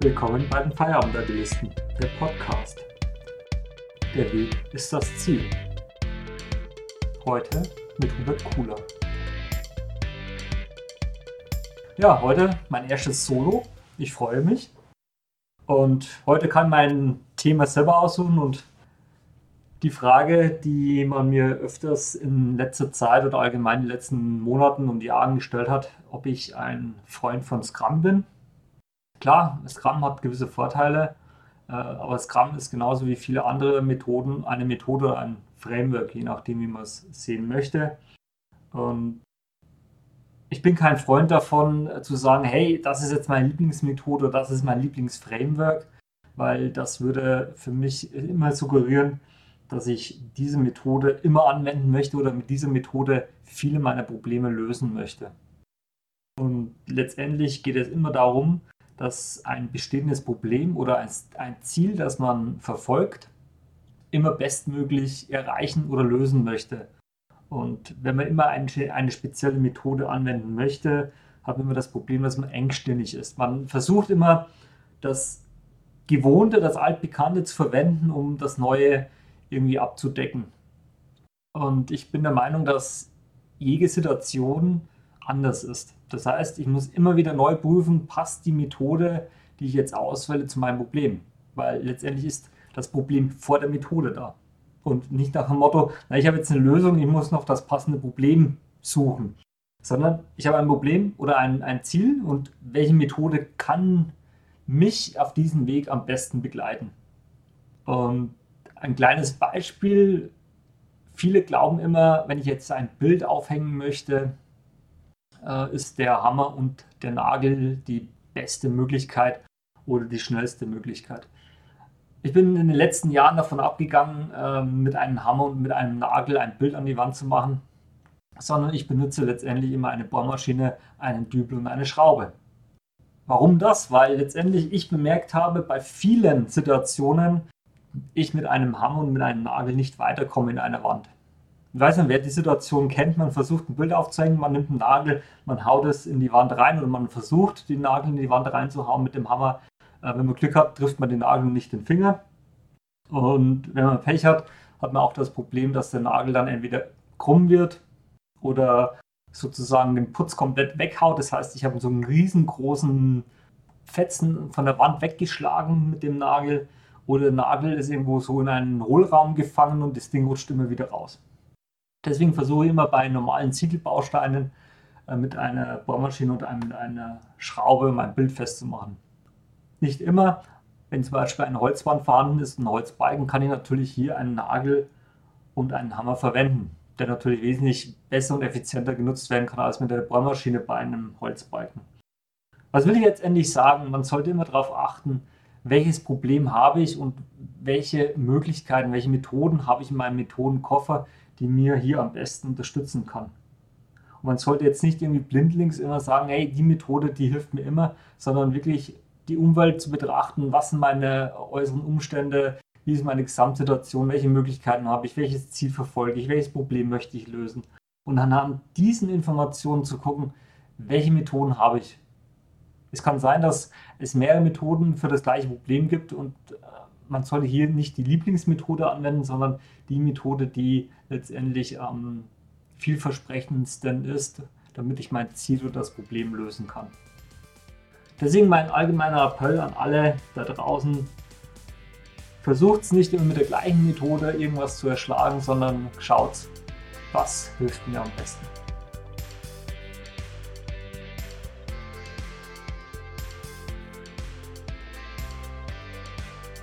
Willkommen bei den Feierabendagilisten, der Podcast. Der Weg ist das Ziel. Heute mit Hubert Kuhler. Ja, heute mein erstes Solo. Ich freue mich. Und heute kann mein Thema selber aussuchen und die Frage, die man mir öfters in letzter Zeit oder allgemein in den letzten Monaten und Jahren gestellt hat, ob ich ein Freund von Scrum bin. Klar, Scrum hat gewisse Vorteile, äh, aber Scrum ist genauso wie viele andere Methoden eine Methode oder ein Framework, je nachdem, wie man es sehen möchte. Und ich bin kein Freund davon, äh, zu sagen, hey, das ist jetzt meine Lieblingsmethode, das ist mein Lieblingsframework, weil das würde für mich immer suggerieren, dass ich diese Methode immer anwenden möchte oder mit dieser Methode viele meiner Probleme lösen möchte. Und letztendlich geht es immer darum, dass ein bestehendes Problem oder ein Ziel, das man verfolgt, immer bestmöglich erreichen oder lösen möchte. Und wenn man immer eine, spezielle Methode anwenden möchte, hat man immer das Problem, dass man engstirnig ist. Man versucht immer, das Gewohnte, das Altbekannte zu verwenden, um das Neue irgendwie abzudecken. Und ich bin der Meinung, dass jede Situation anders ist. Das heißt, ich muss immer wieder neu prüfen, passt die Methode, die ich jetzt auswähle, zu meinem Problem. Weil letztendlich ist das Problem vor der Methode da. Und nicht nach dem Motto, na, ich habe jetzt eine Lösung, ich muss noch das passende Problem suchen. Sondern ich habe ein Problem oder ein, ein Ziel und welche Methode kann mich auf diesem Weg am besten begleiten. Und ein kleines Beispiel. Viele glauben immer, wenn ich jetzt ein Bild aufhängen möchte, äh, ist der Hammer und der Nagel die beste Möglichkeit oder die schnellste Möglichkeit. Ich bin in den letzten Jahren davon abgegangen, äh, mit einem Hammer und mit einem Nagel ein Bild an die Wand zu machen, sondern ich benutze letztendlich immer eine Bohrmaschine, einen Dübel und eine Schraube. Warum das? Weil letztendlich ich bemerkt habe, bei vielen Situationen ich mit einem Hammer und mit einem Nagel nicht weiterkomme in einer Wand. Ich weiß nicht, wer die Situation kennt, man versucht ein Bild aufzuhängen, man nimmt einen Nagel, man haut es in die Wand rein oder man versucht, den Nagel in die Wand reinzuhauen mit dem Hammer. Äh, wenn man Glück hat, trifft man den Nagel nicht den Finger. Und wenn man Pech hat, hat man auch das Problem, dass der Nagel dann entweder krumm wird oder sozusagen den Putz komplett weghaut. Das heißt, ich habe so einen riesengroßen Fetzen von der Wand weggeschlagen mit dem Nagel oder der Nagel ist irgendwo so in einen Hohlraum gefangen und das Ding rutscht immer wieder raus. Deswegen versuche ich immer bei normalen Ziegelbausteinen äh, mit einer Bohrmaschine und einem, einer Schraube mein Bild festzumachen. Nicht immer, wenn zum Beispiel ein Holzband vorhanden ist, ein Holzbalken, kann ich natürlich hier einen Nagel und einen Hammer verwenden, der natürlich wesentlich besser und effizienter genutzt werden kann als mit der Bohrmaschine bei einem Holzbalken. Was will ich jetzt endlich sagen? Man sollte immer darauf achten, welches Problem habe ich und welche Möglichkeiten, welche Methoden habe ich in meinem Methodenkoffer, die mir hier am besten unterstützen kann. Und man sollte jetzt nicht irgendwie blindlings immer sagen, hey, die Methode, die hilft mir immer, sondern wirklich die Umwelt zu betrachten, was sind meine äußeren Umstände, wie ist meine Gesamtsituation, welche Möglichkeiten habe ich, welches Ziel verfolge ich, welches Problem möchte ich lösen. Und anhand diesen Informationen zu gucken, welche Methoden habe ich, es kann sein, dass es mehrere Methoden für das gleiche Problem gibt und äh, man sollte hier nicht die Lieblingsmethode anwenden, sondern die Methode, die letztendlich am vielversprechendsten ist, damit ich mein Ziel oder das Problem lösen kann. Deswegen mein allgemeiner Appell an alle da draußen, versucht es nicht immer mit der gleichen Methode irgendwas zu erschlagen, sondern schaut, was hilft mir am besten.